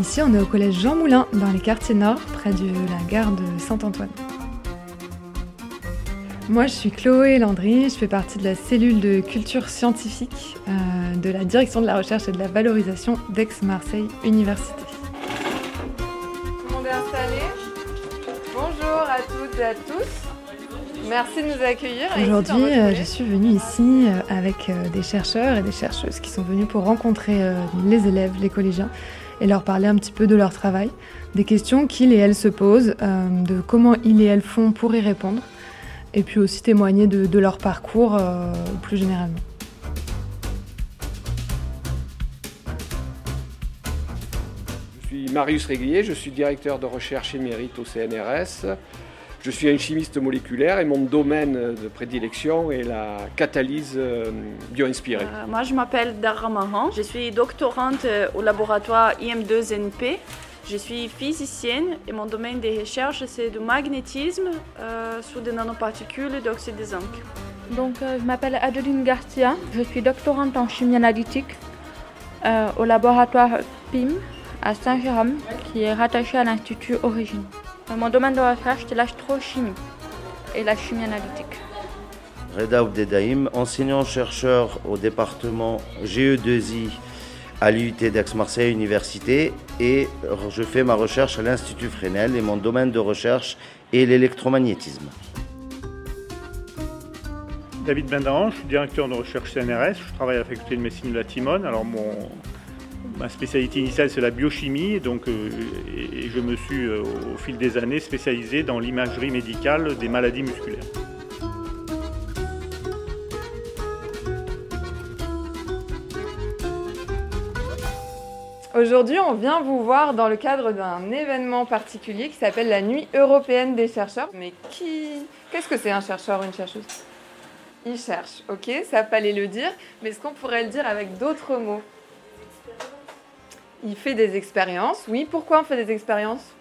Ici, on est au collège Jean Moulin, dans les quartiers nord, près de la gare de Saint-Antoine. Moi, je suis Chloé Landry, je fais partie de la cellule de culture scientifique euh, de la direction de la recherche et de la valorisation d'Aix-Marseille Université. Tout le monde est installé Bonjour à toutes et à tous. Merci de nous accueillir. Aujourd'hui, euh, je suis venue ici euh, avec des chercheurs et des chercheuses qui sont venus pour rencontrer les élèves, les collégiens, et leur parler un petit peu de leur travail, des questions qu'ils et elles se posent, de comment ils et elles font pour y répondre et puis aussi témoigner de, leur parcours euh, plus généralement. Je suis Marius Réguier, je suis directeur de recherche émérite au CNRS. Je suis un chimiste moléculaire et mon domaine de prédilection est la catalyse euh, bio-inspirée. Euh, moi, je m'appelle Dara Mahan. Je suis doctorante au laboratoire IM2NP je suis physicienne et mon domaine de recherche c'est du magnétisme euh, sur des nanoparticules d'oxyde de zinc. Donc, euh, je m'appelle Adeline Garcia, je suis doctorante en chimie analytique euh, au laboratoire PIM à Saint-Jérôme qui est rattaché à l'Institut Origine. mon domaine de recherche c'est l'astrochimie et la chimie analytique. Reda Oubdedaïm, enseignant-chercheur au département GE2I à l'UT d'Aix-Marseille Université et je fais ma recherche à l'Institut Fresnel et mon domaine de recherche est l'électromagnétisme. David Bendaran, je suis directeur de recherche CNRS, je travaille à la faculté de médecine de la Timone. Alors mon, ma spécialité initiale c'est la biochimie donc, euh, et je me suis euh, au fil des années spécialisé dans l'imagerie médicale des maladies musculaires. Aujourd'hui, on vient vous voir dans le cadre d'un événement particulier qui s'appelle la Nuit européenne des chercheurs. Mais qui. Qu'est-ce que c'est un chercheur ou une chercheuse? Il cherche, ok, ça fallait le dire, mais est-ce qu'on pourrait le dire avec d'autres mots? Il fait des expériences, oui. Pourquoi on fait des expériences?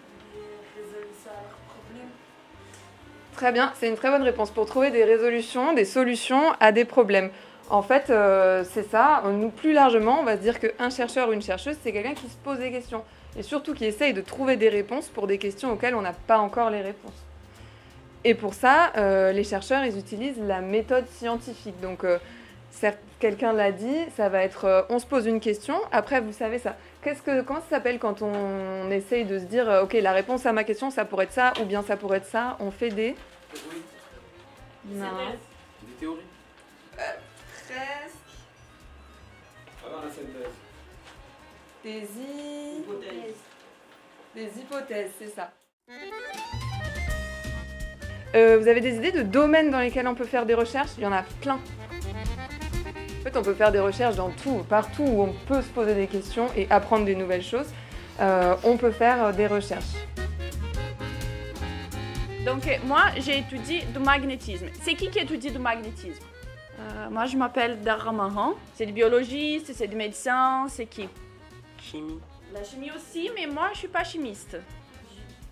Très bien, c'est une très bonne réponse pour trouver des résolutions, des solutions à des problèmes. En fait, euh, c'est ça. Nous, plus largement, on va se dire qu'un chercheur ou une chercheuse, c'est quelqu'un qui se pose des questions. Et surtout qui essaye de trouver des réponses pour des questions auxquelles on n'a pas encore les réponses. Et pour ça, euh, les chercheurs, ils utilisent la méthode scientifique. Donc, euh, quelqu'un l'a dit, ça va être on se pose une question, après, vous savez ça. Qu'est-ce que, comment ça s'appelle quand on, essaye de se dire, ok, la réponse à ma question, ça pourrait être ça, ou bien ça pourrait être ça On fait des... Non. Des théories des hypothèses. Des hypothèses, c'est ça. Euh, vous avez des idées de domaines dans lesquels on peut faire des recherches? Il y en a plein. En fait, on peut faire des recherches dans tout, partout où on peut se poser des questions et apprendre des nouvelles choses. Euh, on peut faire des recherches. Donc, moi, j'ai étudié du magnétisme. C'est qui qui étudie du magnétisme? Euh, moi, je m'appelle Dara Mahan. C'est des biologistes, c'est des médecins, c'est qui? Chimie. La chimie aussi, mais moi, je suis pas chimiste.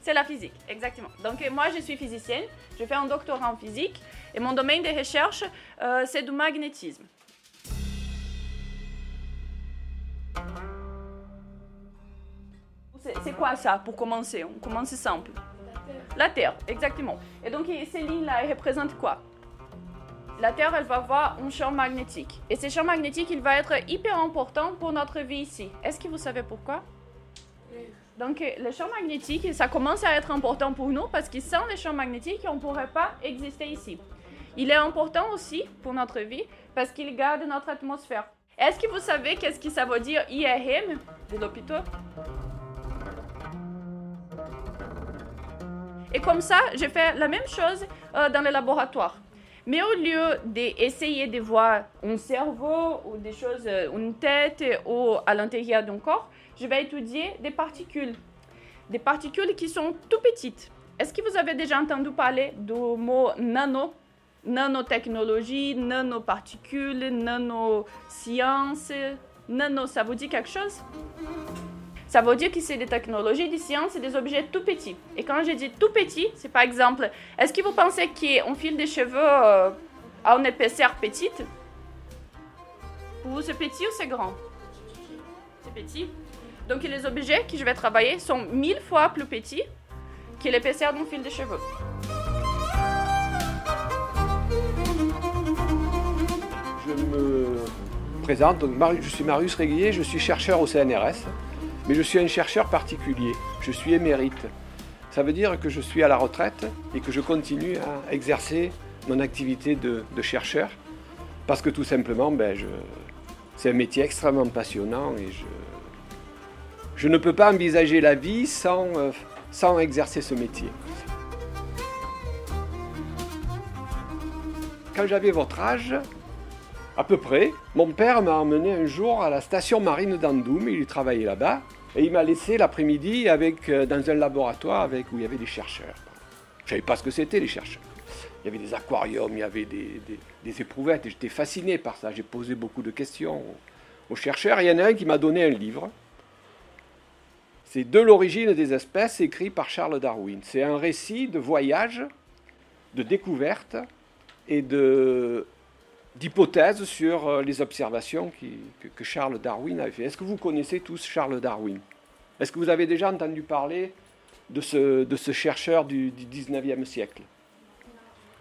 C'est la physique, exactement. Donc, euh, moi, je suis physicienne. Je fais un doctorat en physique. Et mon domaine de recherche, euh, c'est du magnétisme. C'est quoi ça, pour commencer? On commence simple. La Terre. La Terre, exactement. Et donc, ces lignes-là, elles représentent quoi? La Terre, elle va avoir un champ magnétique. Et ce champ magnétique, il va être hyper important pour notre vie ici. Est-ce que vous savez pourquoi? Donc, le champ magnétique, ça commence à être important pour nous parce que sans le champ magnétique, on ne pourrait pas exister ici. Il est important aussi pour notre vie parce qu'il garde notre atmosphère. Est-ce que vous savez qu'est-ce que ça veut dire IRM de l'hôpital Et comme ça, j'ai fait la même chose euh, dans le laboratoire. Mais au lieu d'essayer de voir un cerveau ou des choses, euh, une tête ou à l'intérieur d'un corps, je vais étudier des particules. Des particules qui sont tout petites. Est-ce que vous avez déjà entendu parler du mot nano? Nanotechnologie, nanoparticules, nanosciences. Nano, ça vous dit quelque chose? Ça veut dire que c'est des technologies, des sciences et des objets tout petits. Et quand je dis tout petit, c'est par exemple, est-ce que vous pensez qu'on file des cheveux euh, à une épaisseur petite? Pour vous, c'est petit ou c'est grand? C'est petit. Donc les objets que je vais travailler sont mille fois plus petits que l'épaisseur d'un fil de cheveux. Je me présente, donc je suis Marius Réguier, je suis chercheur au CNRS. Mais je suis un chercheur particulier, je suis émérite. Ça veut dire que je suis à la retraite et que je continue à exercer mon activité de, chercheur parce que tout simplement, ben, c'est un métier extrêmement passionnant et je, ne peux pas envisager la vie sans, euh, sans exercer ce métier. Quand j'avais votre âge, à peu près, mon père m'a emmené un jour à la station marine d'Andoum, il travaillait là-bas, et il m'a laissé l'après-midi avec, euh, dans un laboratoire avec, où il y avait des chercheurs. Je ne savais pas ce que c'était les chercheurs. Il y avait des aquariums, il y avait des, des, éprouvettes, et j'étais fasciné par ça. J'ai posé beaucoup de questions aux, chercheurs. il y en a un qui m'a donné un livre. C'est De l'origine des espèces, écrit par Charles Darwin. C'est un récit de voyage, de découverte et de, d'hypothèses sur euh, les observations que, Charles Darwin avait fait. Est-ce que vous connaissez tous Charles Darwin? Est-ce que vous avez déjà entendu parler de ce, chercheur du, du 19e siècle?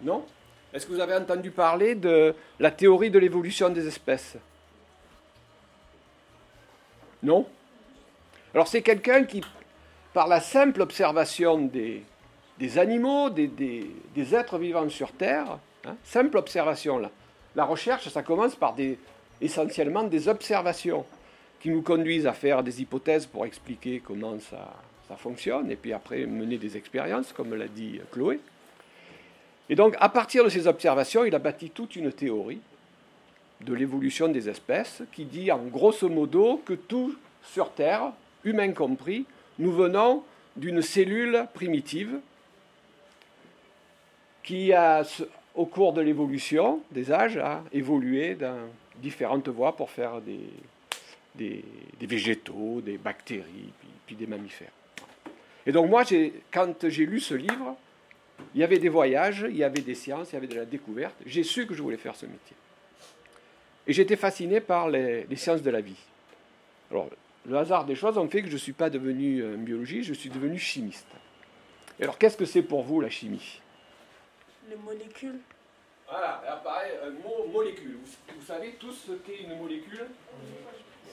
Non? Est-ce que vous avez entendu parler de la théorie de l'évolution des espèces? Non? Alors c'est quelqu'un qui, par la simple observation des, animaux, des, des, êtres vivants sur Terre, hein, simple observation là, la recherche, ça commence par des, essentiellement des observations qui nous conduisent à faire des hypothèses pour expliquer comment ça, ça fonctionne, et puis après mener des expériences, comme l'a dit Chloé. Et donc, à partir de ces observations, il a bâti toute une théorie de l'évolution des espèces qui dit en grosso modo que tout sur Terre, humain compris, nous venons d'une cellule primitive qui a au cours de l'évolution des âges, a évolué dans différentes voies pour faire des, végétaux, des bactéries, puis, des mammifères. Et donc moi, quand j'ai lu ce livre, il y avait des voyages, il y avait des sciences, il y avait de la découverte. J'ai su que je voulais faire ce métier. Et j'étais fasciné par les, sciences de la vie. Alors, le hasard des choses ont fait que je ne suis pas devenu un biologiste, je suis devenu chimiste. Alors, qu'est-ce que c'est pour vous la chimie? Les molécules. Voilà, et apparaît un mot molécule. Vous, savez tous ce qu'est une molécule?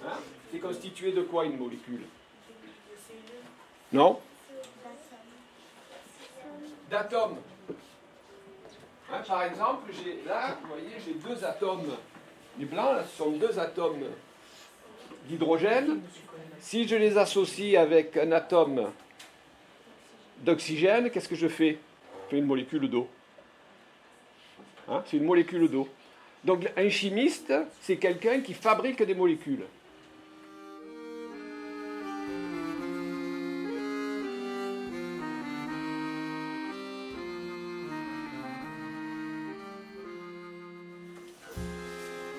Hein? C'est constitué de quoi une molécule? Non? D'atomes. Hein, par exemple, là, vous voyez, j'ai deux atomes. Les blancs, là, ce sont deux atomes d'hydrogène. Si je les associe avec un atome d'oxygène, qu'est-ce que je fais? Je fais une molécule d'eau. Hein, c'est une molécule d'eau. Donc un chimiste, c'est quelqu'un qui fabrique des molécules.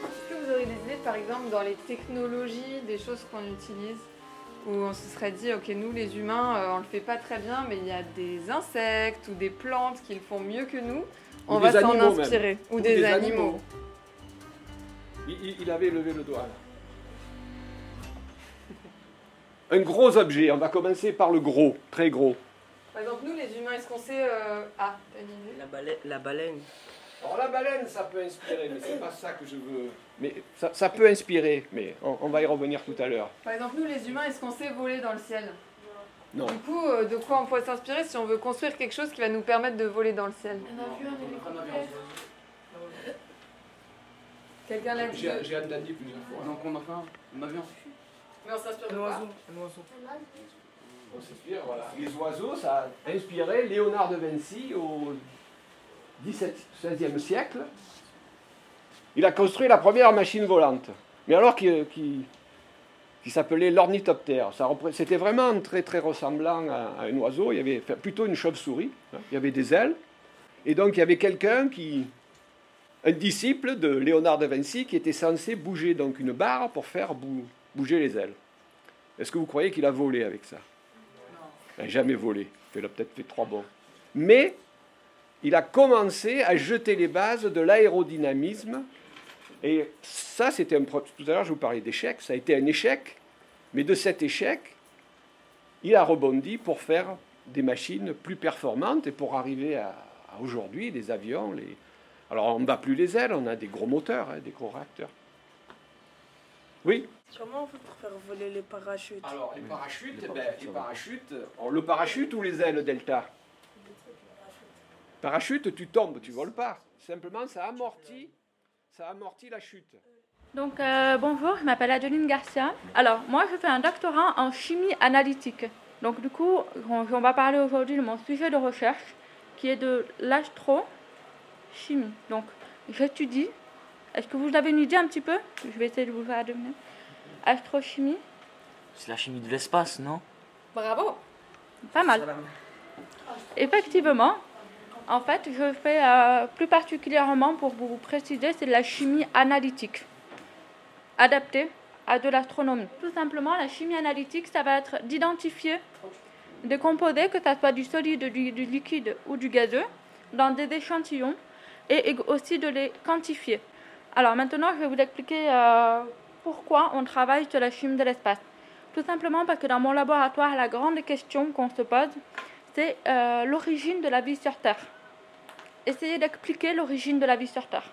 Est-ce que vous aurez des idées, par exemple, dans les technologies, des choses qu'on utilise où on se serait dit, ok, nous les humains, euh, on le fait pas très bien, mais il y a des insectes ou des plantes qui le font mieux que nous. On va s'en inspirer. Ou, des, animaux. Il, avait levé le doigt. Un gros objet, on va commencer par le gros, très gros. Par exemple, nous les humains, est-ce qu'on sait. Euh... Ah, la, baleine, la baleine. Alors la baleine, ça peut inspirer, mais c'est pas ça que je veux. Mais ça, peut inspirer, mais on, va y revenir tout à l'heure. Par exemple, nous les humains, est-ce qu'on sait voler dans le ciel? Non. Du coup, euh, de quoi on pourrait s'inspirer si on veut construire quelque chose qui va nous permettre de voler dans le ciel Quelqu'un l'a dit J'ai entendu plusieurs fois. Donc on a fait un, avion. Mais on s'inspire de un oiseau. Un oiseau. On s'inspire, voilà. Les oiseaux, ça a inspiré Léonard de Vinci au XVIe 16e siècle. Il a construit la première machine volante. Mais alors qui, qui qui s'appelait l'ornithoptère. C'était vraiment très très ressemblant à, un oiseau. Il y avait plutôt une chauve-souris. Hein. Il y avait des ailes. Et donc il y avait quelqu'un qui, un disciple de Léonard de Vinci qui était censé bouger donc une barre pour faire bouger les ailes. Est-ce que vous croyez qu'il a volé avec ça? Il n'a jamais volé. Il a peut-être fait trois bons. Mais il a commencé à jeter les bases de l'aérodynamisme. Et ça, c'était un. Tout à l'heure, je vous parlais d'échec. Ça a été un échec. Mais de cet échec, il a rebondi pour faire des machines plus performantes et pour arriver à, aujourd'hui des avions. Les... Alors, on ne bat plus les ailes, on a des gros moteurs, hein, des gros réacteurs. Oui? Comment on fait pour faire voler les parachutes? Alors, les parachutes, les ben, parachutes, le parachute ou les ailes delta? Parachute, tu tombes, tu voles pas. Simplement, ça amortit, ça amortit la chute. Donc, euh, bonjour, je m'appelle Adeline Garcia. Alors, moi, je fais un doctorat en chimie analytique. Donc, du coup, on va parler aujourd'hui de mon sujet de recherche, qui est de l'astrochimie. Donc, j'étudie. Est-ce que vous avez une idée un petit peu? Je vais essayer de vous faire deviner. Astrochimie C'est la chimie de l'espace, non? Bravo Pas mal. Effectivement, en fait, je fais euh, plus particulièrement, pour vous préciser, c'est de la chimie analytique, adaptée à de l'astronomie. Tout simplement, la chimie analytique, ça va être d'identifier des composés, que ce soit du solide, du, liquide ou du gazeux, dans des échantillons, et aussi de les quantifier. Alors maintenant, je vais vous expliquer euh, pourquoi on travaille sur la chimie de l'espace. Tout simplement parce que dans mon laboratoire, la grande question qu'on se pose, c'est euh, l'origine de la vie sur Terre. Essayez d'expliquer l'origine de la vie sur Terre.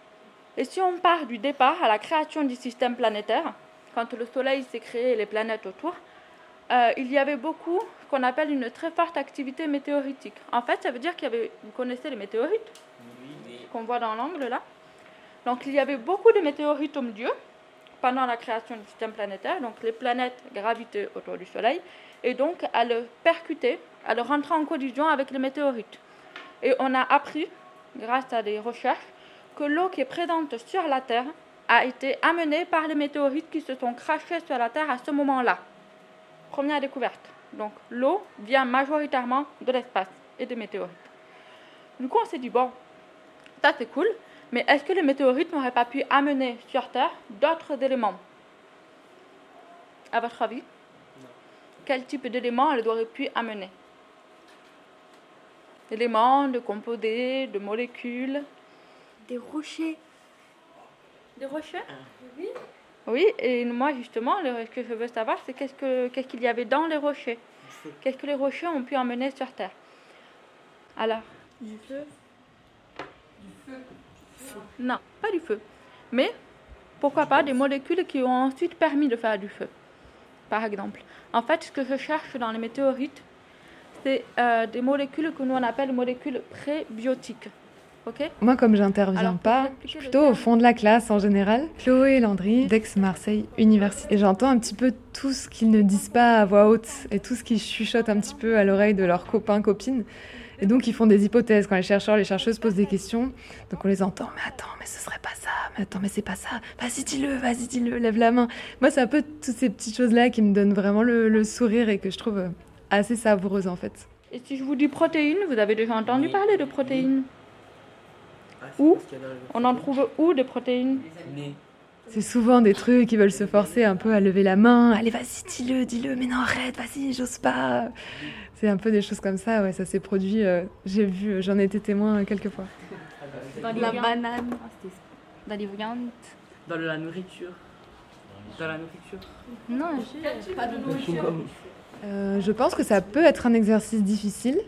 Et si on part du départ à la création du système planétaire, quand le Soleil s'est créé et les planètes autour, euh, il y avait beaucoup ce qu'on appelle une très forte activité météoritique. En fait, ça veut dire qu'il y avait, vous connaissez les météorites qu'on voit dans l'angle là? Donc il y avait beaucoup de météorites au milieu pendant la création du système planétaire. Donc les planètes gravitaient autour du Soleil et donc elles percutaient, elles rentraient en collision avec les météorites. Et on a appris, grâce à des recherches, que l'eau qui est présente sur la Terre a été amenée par les météorites qui se sont crachés sur la Terre à ce moment-là. Première découverte. Donc l'eau vient majoritairement de l'espace et des météorites. Du coup, on s'est dit, bon, ça c'est cool, mais est-ce que les météorites n'auraient pas pu amener sur Terre d'autres éléments? À votre avis? Quel type d'éléments elles auraient pu amener? Éléments, de composés, de molécules? Des rochers. Des rochers? Oui. Oui, et moi justement, ce que je veux savoir, c'est qu'est-ce qu'il y avait dans les rochers? Qu'est-ce que les rochers ont pu emmener sur Terre? Alors. Du feu. Du feu. Non, pas du feu. Mais pourquoi pas des molécules qui ont ensuite permis de faire du feu, par exemple. En fait, ce que je cherche dans les météorites, c'est euh, des molécules que nous on appelle molécules prébiotiques. ok? Moi, comme j'interviens pas, je suis plutôt au fond de la classe en général. Chloé Landry, d'Aix-Marseille Université. Et j'entends un petit peu tout ce qu'ils ne disent pas à voix haute et tout ce qu'ils chuchotent un petit peu à l'oreille de leurs copains, copines. Et donc, ils font des hypothèses. Quand les chercheurs, les chercheuses posent des questions, donc on les entend. Mais attends, mais ce serait pas ça. Mais attends, mais c'est pas ça. Vas-y, dis-le, vas-y, dis-le, lève la main. Moi, c'est un peu toutes ces petites choses-là qui me donnent vraiment le, sourire et que je trouve euh, assez savoureuses, en fait. Et si je vous dis protéines, vous avez déjà entendu parler de protéines ah, Où On en trouve où des protéines c'est souvent des trucs qui veulent se forcer un peu à lever la main. Allez, vas-y, dis-le, dis-le, mais non, arrête, vas-y, j'ose pas. C'est un peu des choses comme ça, ouais, ça s'est produit. Euh, j'ai vu, j'en ai été témoin quelques fois. Dans la banane, dans les viandes. Dans la nourriture. Dans la nourriture. Non, pas de nourriture. Euh, je pense que ça peut être un exercice difficile.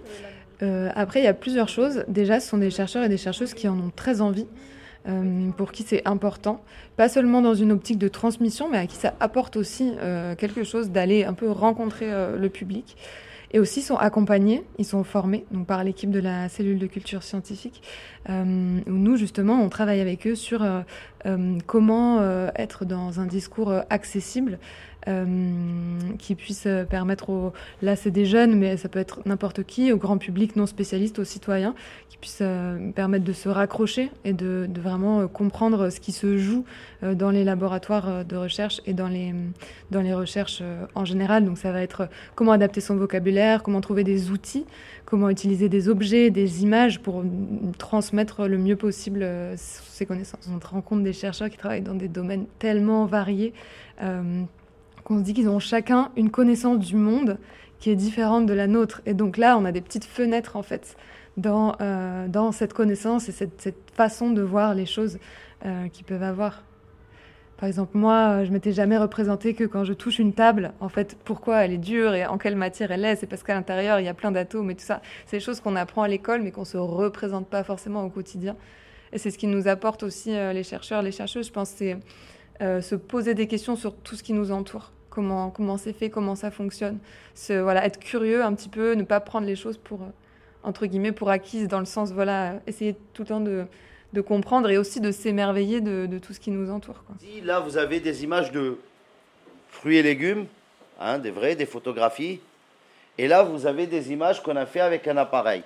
Euh, après, il y a plusieurs choses. Déjà, ce sont des chercheurs et des chercheuses qui en ont très envie. Euh, pour qui c'est important, pas seulement dans une optique de transmission, mais à qui ça apporte aussi euh, quelque chose d'aller un peu rencontrer euh, le public. Et aussi sont accompagnés, ils sont formés donc par l'équipe de la cellule de culture scientifique, où nous justement on travaille avec eux sur comment être dans un discours accessible euh, qui puisse permettre aux... Là, c'est des jeunes, mais ça peut être n'importe qui, au grand public non spécialiste, aux citoyens, qui puisse euh, permettre de se raccrocher et de, vraiment euh, comprendre ce qui se joue dans les laboratoires de recherche et dans les, dans les recherches en général. Donc, ça va être comment adapter son vocabulaire, comment trouver des outils, comment utiliser des objets, des images pour transmettre le mieux possible ces connaissances. On rencontre des chercheurs qui travaillent dans des domaines tellement variés qu'on se dit qu'ils ont chacun une connaissance du monde qui est différente de la nôtre. Et donc là, on a des petites fenêtres en fait dans, dans cette connaissance et cette, cette, façon de voir les choses qu'ils peuvent avoir. Par exemple, moi, je m'étais jamais représenté que quand je touche une table, en fait, pourquoi elle est dure et en quelle matière elle est, c'est parce qu'à l'intérieur, il y a plein d'atomes et tout ça. C'est des choses qu'on apprend à l'école, mais qu'on se représente pas forcément au quotidien. Et c'est ce qui nous apporte aussi euh, les chercheurs, les chercheuses, je pense, c'est euh, se poser des questions sur tout ce qui nous entoure. Comment comment c'est fait, comment ça fonctionne. Voilà, être curieux un petit peu, ne pas prendre les choses pour, euh, entre guillemets, pour acquises, dans le sens, voilà, essayer tout le temps de comprendre et aussi de s'émerveiller de, tout ce qui nous entoure. Là, vous avez des images de fruits et légumes, hein, des vrais, des photographies. Et là, vous avez des images qu'on a fait avec un appareil.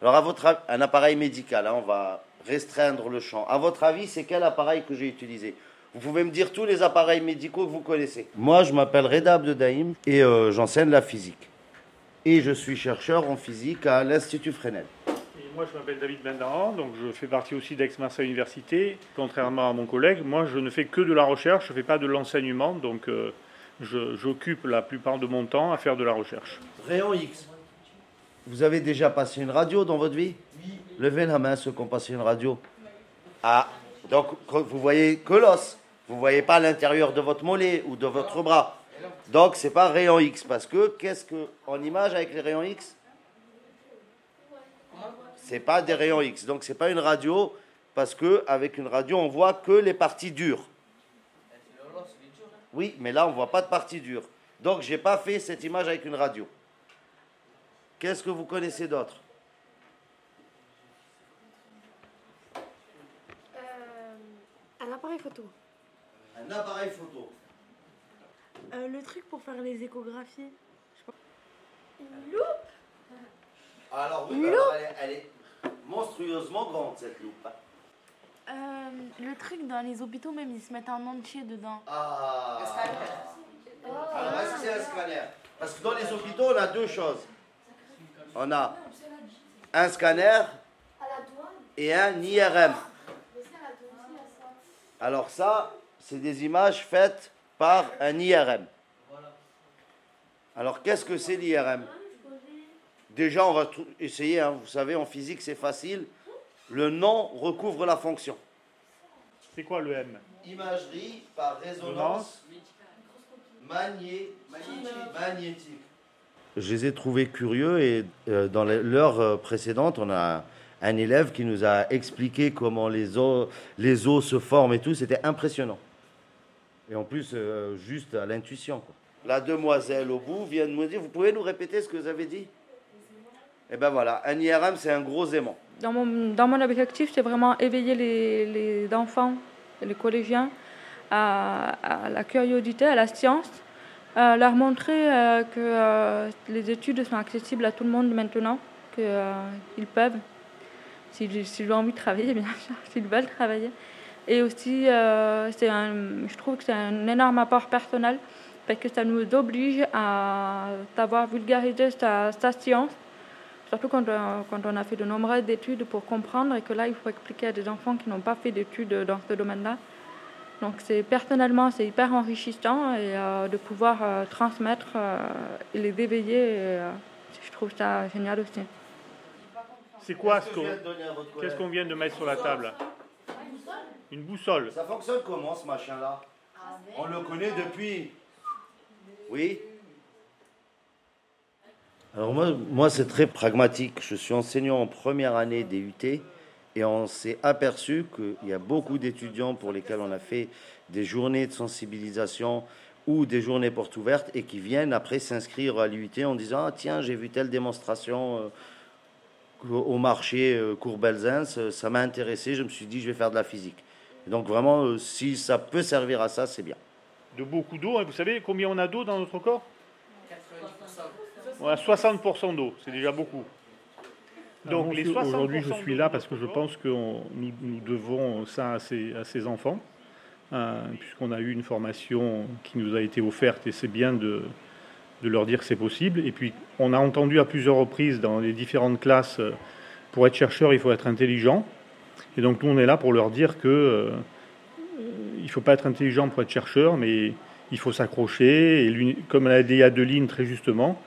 Alors, à votre un appareil médical, hein, on va restreindre le champ. À votre avis, c'est quel appareil que j'ai utilisé? Vous pouvez me dire tous les appareils médicaux que vous connaissez. Moi, je m'appelle Reda Abdedaïm et euh, j'enseigne la physique. Et je suis chercheur en physique à l'Institut Fresnel. Moi, je m'appelle David Bendaran, donc je fais partie aussi d'Aix-Marseille Université. Contrairement à mon collègue, moi, je ne fais que de la recherche, je ne fais pas de l'enseignement, donc euh, j'occupe la plupart de mon temps à faire de la recherche. Rayon X. Vous avez déjà passé une radio dans votre vie? Oui. Levez la main ceux qui ont passé une radio. Ah, donc vous voyez que l'os. Vous ne voyez pas l'intérieur de votre mollet ou de votre bras. Donc c'est pas rayon X parce que qu'est-ce que en image avec les rayons X? C'est pas des rayons X. Donc c'est pas une radio parce que avec une radio on voit que les parties dures. Oui, mais là on voit pas de parties dures. Donc j'ai pas fait cette image avec une radio. Qu'est-ce que vous connaissez d'autre? Euh, Un appareil photo. Un appareil photo. Euh, le truc pour faire les échographies. Une loupe alors oui, elle, est, monstrueusement grande cette loupe. Euh, le truc dans les hôpitaux même, ils se mettent un entier dedans. Ah. Un scanner. Alors est-ce que c'est un scanner Parce que dans les hôpitaux, on a deux choses. On a un scanner et un IRM. Alors ça, c'est des images faites par un IRM. Alors qu'est-ce que c'est l'IRM Déjà, on va essayer, hein. vous savez, en physique, c'est facile. Le nom recouvre la fonction. C'est quoi le M? Imagerie par résonance magnétique. Je les ai trouvés curieux et euh, dans l'heure euh, précédente, on a un élève qui nous a expliqué comment les os, les os se forment et tout. C'était impressionnant. Et en plus, euh, juste à l'intuition. La demoiselle au bout vient de nous dire, vous pouvez nous répéter ce que vous avez dit? Et eh ben voilà, un IRM, c'est un gros aimant. Dans mon, dans mon objectif, c'est vraiment éveiller les, les, enfants et les collégiens à, la curiosité, à la science, leur montrer euh, que euh, les études sont accessibles à tout le monde maintenant, qu'ils euh, peuvent, s'ils ont envie de travailler, bien sûr, s'ils veulent travailler. Et aussi, c'est je trouve que c'est un énorme apport personnel parce que ça nous oblige à savoir vulgariser sa, sa science Surtout quand, euh, quand, on a fait de nombreuses études pour comprendre et que là, il faut expliquer à des enfants qui n'ont pas fait d'études dans ce domaine-là. Donc c'est personnellement, c'est hyper enrichissant et euh, de pouvoir euh, transmettre et les éveiller, je trouve ça génial aussi. C'est quoi ce qu'on Qu'est-ce qu'on vient de mettre sur la table? Une boussole. Ça fonctionne comment ce machin-là On le connaît depuis. Oui alors moi, moi c'est très pragmatique. Je suis enseignant en première année des UT et on s'est aperçu qu'il y a beaucoup d'étudiants pour lesquels on a fait des journées de sensibilisation ou des journées portes ouvertes et qui viennent après s'inscrire à l'UT en disant ah tiens j'ai vu telle démonstration euh, au marché euh, Courbelzins, ça m'a intéressé, je me suis dit je vais faire de la physique. Donc vraiment euh, si ça peut servir à ça c'est bien. De beaucoup d'eau, hein. vous savez combien on a d'eau dans notre corps? on a 60% d'eau, c'est déjà beaucoup. Donc Aujourd'hui, je suis là parce que je pense que nous, devons ça à ces, enfants, hein, puisqu'on a eu une formation qui nous a été offerte et c'est bien de, de leur dire que c'est possible. Et puis, on a entendu à plusieurs reprises dans les différentes classes, euh, pour être chercheur, il faut être intelligent. Et donc, nous, on est là pour leur dire que euh, il ne faut pas être intelligent pour être chercheur, mais il faut s'accrocher. Et comme l'a dit Adeline très justement,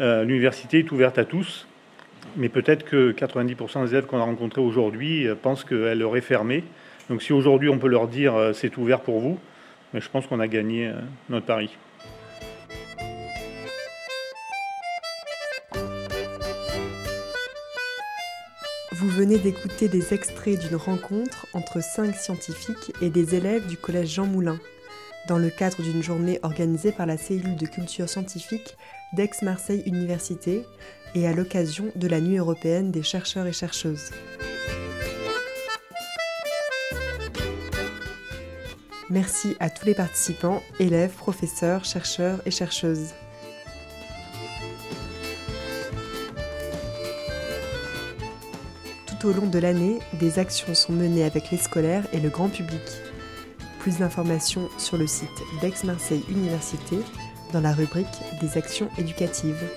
euh, l'université est ouverte à tous. Mais peut-être que 90% des élèves qu'on a rencontrés aujourd'hui pensent qu'elle leur est fermée. Donc si aujourd'hui on peut leur dire c'est ouvert pour vous, mais je pense qu'on a gagné notre pari. Venez d'écouter des extraits d'une rencontre entre cinq scientifiques et des élèves du collège Jean Moulin, dans le cadre d'une journée organisée par la cellule de culture scientifique d'Aix-Marseille Université et à l'occasion de la Nuit européenne des chercheurs et chercheuses. Merci à tous les participants, élèves, professeurs, chercheurs et chercheuses. Au long de l'année, des actions sont menées avec les scolaires et le grand public. Plus d'informations sur le site d'Aix-Marseille Université dans la rubrique des actions éducatives.